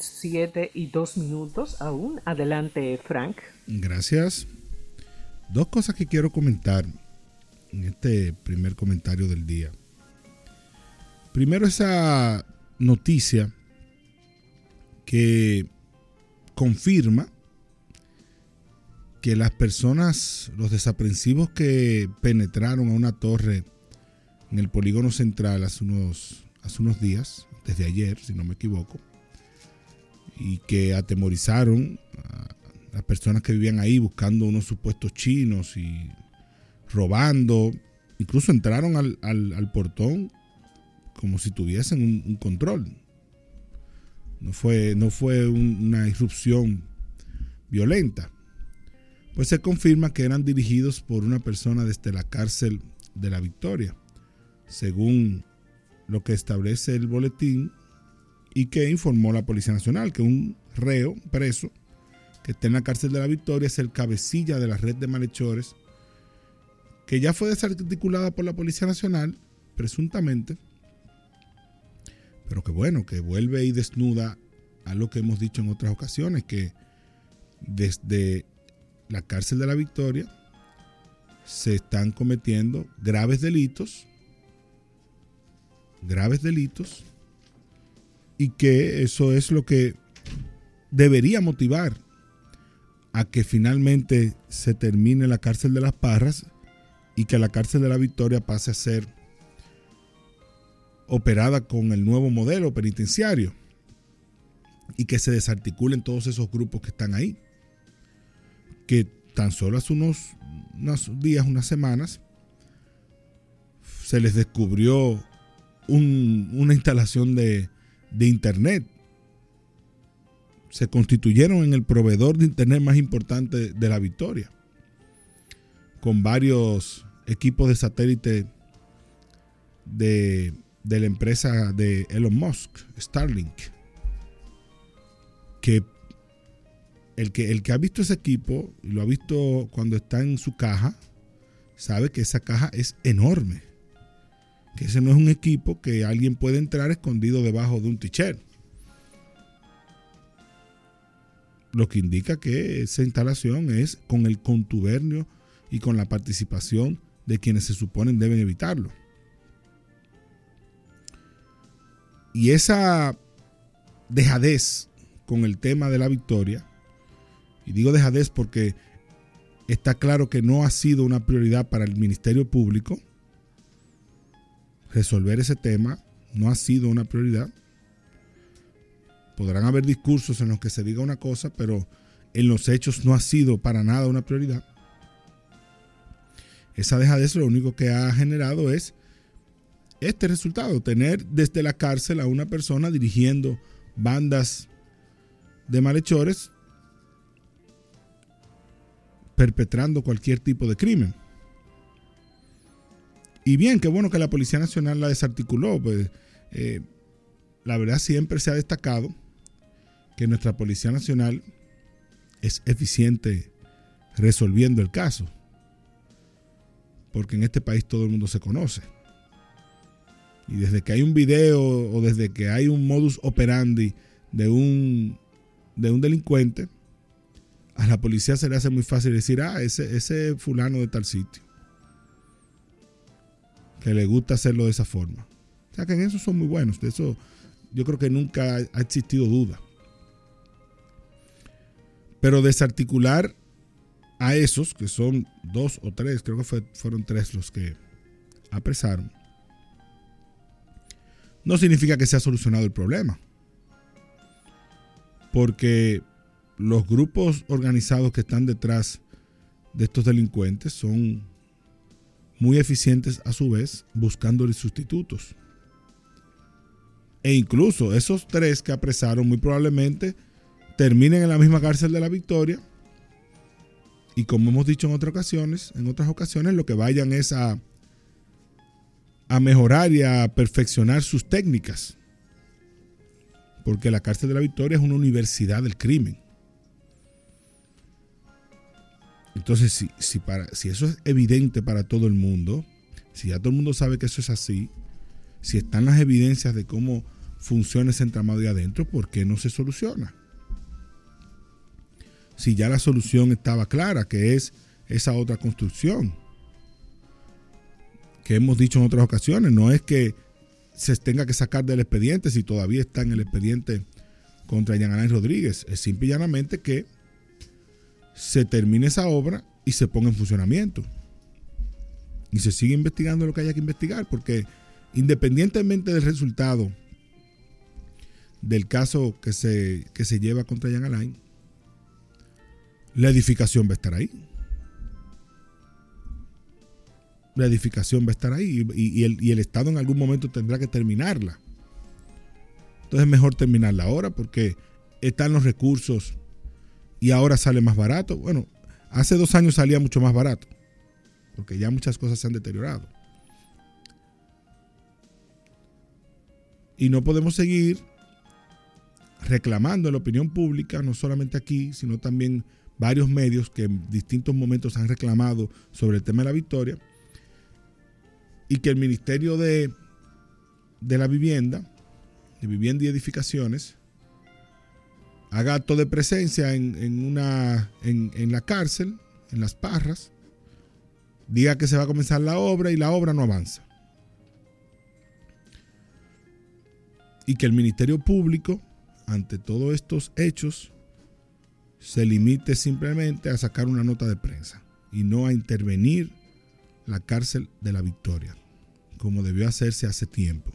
Siete y dos minutos aún. Adelante, Frank. Gracias. Dos cosas que quiero comentar en este primer comentario del día. Primero, esa noticia que confirma que las personas, los desaprensivos que penetraron a una torre en el polígono central hace unos, hace unos días, desde ayer, si no me equivoco, y que atemorizaron a las personas que vivían ahí buscando unos supuestos chinos y robando. Incluso entraron al, portón como si tuviesen un, control. No fue, no fue una irrupción violenta. Pues se confirma que eran dirigidos por una persona desde la cárcel de la Victoria, según lo que establece el boletín y que informó la Policía Nacional, que un reo preso que está en la cárcel de la Victoria es el cabecilla de la red de malhechores que ya fue desarticulada por la Policía Nacional, presuntamente, pero que bueno, que vuelve y desnuda a lo que hemos dicho en otras ocasiones, que desde la cárcel de la Victoria se están cometiendo graves delitos, graves delitos, y que eso es lo que debería motivar a que finalmente se termine la cárcel de las Parras y que la cárcel de la Victoria pase a ser operada con el nuevo modelo penitenciario y que se desarticulen todos esos grupos que están ahí. Que tan solo hace unos, días, unas semanas, se les descubrió una instalación de, de Internet. Se constituyeron en el proveedor de Internet más importante de la Victoria, con varios equipos de satélite de, de la empresa de Elon Musk, Starlink, que el que, el que ha visto ese equipo y lo ha visto cuando está en su caja, sabe que esa caja es enorme que ese no es un equipo que alguien puede entrar escondido debajo de un t-shirt. Lo que indica que esa instalación es con el contubernio y con la participación de quienes se suponen deben evitarlo. Y esa dejadez con el tema de la victoria, y digo dejadez porque está claro que no ha sido una prioridad para el Ministerio Público, resolver ese tema no ha sido una prioridad. Podrán haber discursos en los que se diga una cosa, pero en los hechos no ha sido para nada una prioridad. Esa dejadez lo único que ha generado es este resultado, tener desde la cárcel a una persona dirigiendo bandas de malhechores perpetrando cualquier tipo de crimen. Y bien, qué bueno que la Policía Nacional la desarticuló. Pues, eh, la verdad siempre se ha destacado que nuestra Policía Nacional es eficiente resolviendo el caso. Porque en este país todo el mundo se conoce. Y desde que hay un video o desde que hay un modus operandi de un, de un delincuente, a la policía se le hace muy fácil decir, ah, ese, ese fulano de tal sitio que le gusta hacerlo de esa forma. O sea que en eso son muy buenos. De eso yo creo que nunca ha existido duda. Pero desarticular a esos, que son dos o tres, creo que fueron tres los que apresaron, no significa que se ha solucionado el problema. Porque los grupos organizados que están detrás de estos delincuentes son muy eficientes a su vez, buscándole sustitutos. E incluso esos tres que apresaron muy probablemente terminen en la misma cárcel de la Victoria. Y como hemos dicho en otras ocasiones, en otras ocasiones lo que vayan es a, a mejorar y a perfeccionar sus técnicas. Porque la cárcel de la Victoria es una universidad del crimen. Entonces, si, si, para, si eso es evidente para todo el mundo, si ya todo el mundo sabe que eso es así, si están las evidencias de cómo funciona ese entramado de adentro, ¿por qué no se soluciona? Si ya la solución estaba clara, que es esa otra construcción, que hemos dicho en otras ocasiones, no es que se tenga que sacar del expediente si todavía está en el expediente contra Alain Rodríguez, es simple y llanamente que se termine esa obra y se ponga en funcionamiento. Y se sigue investigando lo que haya que investigar, porque independientemente del resultado del caso que se, que se lleva contra Jean Alain, la edificación va a estar ahí. La edificación va a estar ahí y, el, y el Estado en algún momento tendrá que terminarla. Entonces es mejor terminarla ahora porque están los recursos y ahora sale más barato. Bueno, hace dos años salía mucho más barato porque ya muchas cosas se han deteriorado. Y no podemos seguir reclamando en la opinión pública, no solamente aquí, sino también varios medios que en distintos momentos han reclamado sobre el tema de la victoria, y que el Ministerio de, de la Vivienda, de Vivienda y Edificaciones, haga acto de presencia en, una, en, en la cárcel, en las parras, diga que se va a comenzar la obra y la obra no avanza. Y que el Ministerio Público ante todos estos hechos, se limite simplemente a sacar una nota de prensa y no a intervenir la cárcel de la victoria, como debió hacerse hace tiempo.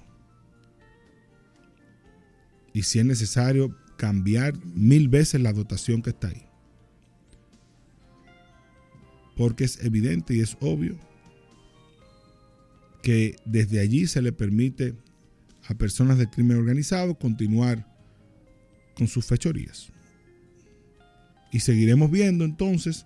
Y si es necesario, cambiar mil veces la dotación que está ahí. Porque es evidente y es obvio que desde allí se le permite a personas del crimen organizado continuar con sus fechorías. Y seguiremos viendo entonces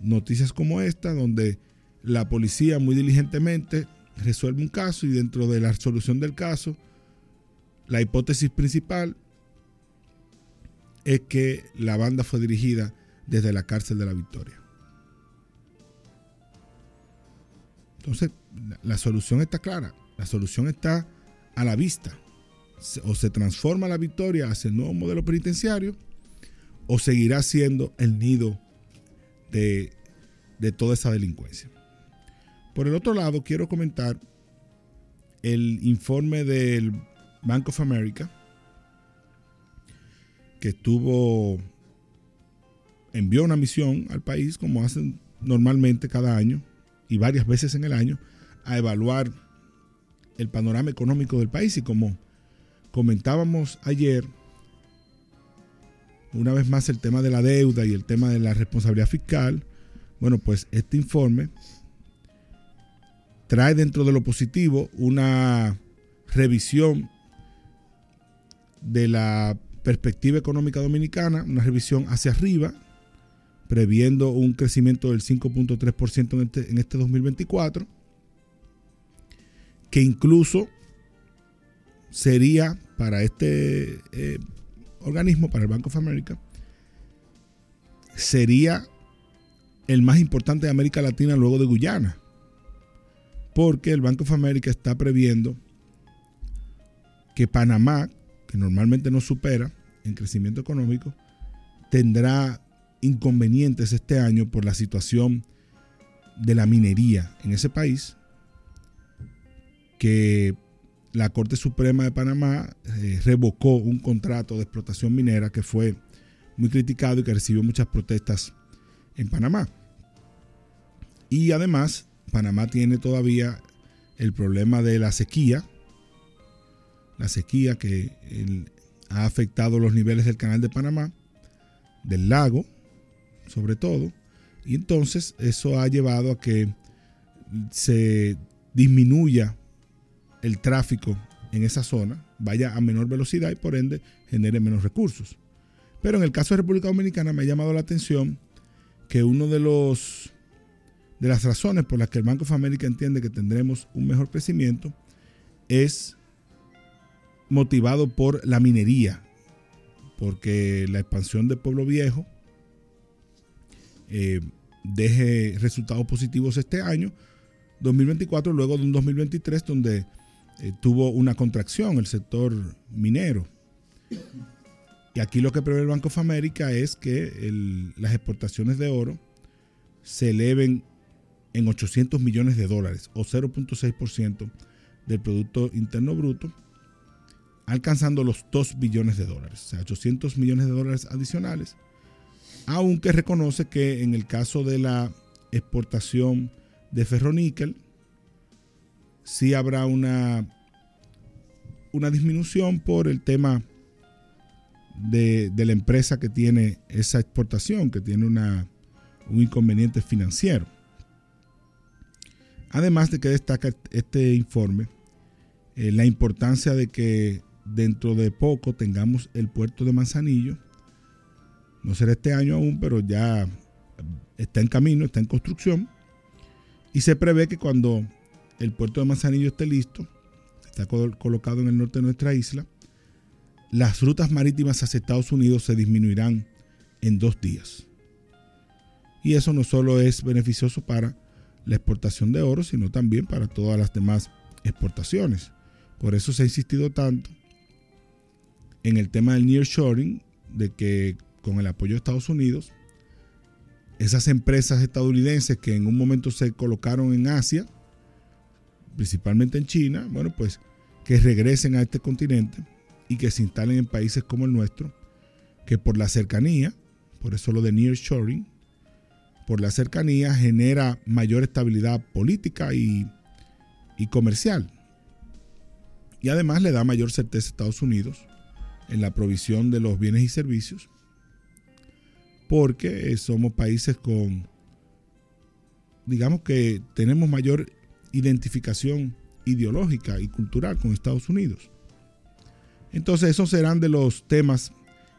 noticias como esta, donde la policía muy diligentemente resuelve un caso y dentro de la solución del caso, la hipótesis principal es que la banda fue dirigida desde la cárcel de la Victoria. Entonces, la solución está clara, la solución está a la vista o se transforma la victoria hacia el nuevo modelo penitenciario o seguirá siendo el nido de, toda esa delincuencia. Por el otro lado, quiero comentar el informe del Bank of America que estuvo envió una misión al país como hacen normalmente cada año y varias veces en el año a evaluar el panorama económico del país. Y como comentábamos ayer, una vez más el tema de la deuda y el tema de la responsabilidad fiscal, bueno, pues este informe trae dentro de lo positivo una revisión de la perspectiva económica dominicana, una revisión hacia arriba, previendo un crecimiento del 5.3% en este, en este 2024, que incluso sería para este eh, organismo, para el Banco of America, sería el más importante de América Latina luego de Guyana. Porque el Banco of America está previendo que Panamá, que normalmente no supera en crecimiento económico, tendrá inconvenientes este año por la situación de la minería en ese país, que la Corte Suprema de Panamá eh, revocó un contrato de explotación minera que fue muy criticado y que recibió muchas protestas en Panamá. Y además, Panamá tiene todavía el problema de la sequía, la sequía que ha afectado los niveles del canal de Panamá, del lago, sobre todo, y entonces eso ha llevado a que se disminuya el tráfico en esa zona vaya a menor velocidad y por ende genere menos recursos. Pero en el caso de República Dominicana me ha llamado la atención que uno de los de las razones por las que el Banco of America entiende que tendremos un mejor crecimiento es motivado por la minería, porque la expansión del pueblo viejo eh, deje resultados positivos este año, 2024, luego de un 2023 donde eh, tuvo una contracción el sector minero. Y aquí lo que prevé el Banco of America es que las exportaciones de oro se eleven en 800 millones de dólares o 0.6% del Producto Interno Bruto, alcanzando los 2 billones de dólares, o sea, 800 millones de dólares adicionales, aunque reconoce que en el caso de la exportación de ferroníquel, sí habrá una, una disminución por el tema de, la empresa que tiene esa exportación, que tiene una, un inconveniente financiero. Además de que destaca este informe eh, la importancia de que dentro de poco tengamos el puerto de Manzanillo. No será este año aún, pero ya está en camino, está en construcción. Y se prevé que cuando el puerto de Manzanillo esté listo, está colocado en el norte de nuestra isla, las rutas marítimas hacia Estados Unidos se disminuirán en dos días. Y eso no solo es beneficioso para la exportación de oro, sino también para todas las demás exportaciones. Por eso se ha insistido tanto en el tema del nearshoring, de que con el apoyo de Estados Unidos, esas empresas estadounidenses que en un momento se colocaron en Asia, principalmente en China, bueno, pues que regresen a este continente y que se instalen en países como el nuestro, que por la cercanía, por eso lo de nearshoring, por la cercanía genera mayor estabilidad política y, comercial. Y además le da mayor certeza a Estados Unidos en la provisión de los bienes y servicios, porque somos países con, digamos que tenemos mayor identificación ideológica y cultural con Estados Unidos. Entonces esos serán de los temas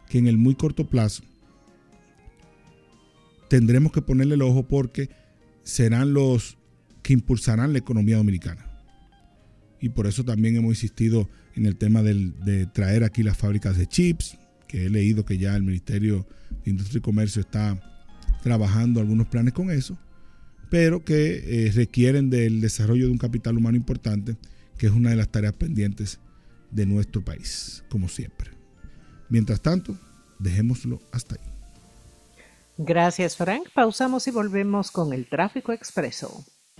que en el muy corto plazo tendremos que ponerle el ojo porque serán los que impulsarán la economía dominicana. Y por eso también hemos insistido en el tema de traer aquí las fábricas de chips, que he leído que ya el Ministerio de Industria y Comercio está trabajando algunos planes con eso, pero que eh, requieren del desarrollo de un capital humano importante, que es una de las tareas pendientes de nuestro país, como siempre. Mientras tanto, dejémoslo hasta ahí. Gracias, Frank. Pausamos y volvemos con el tráfico expreso.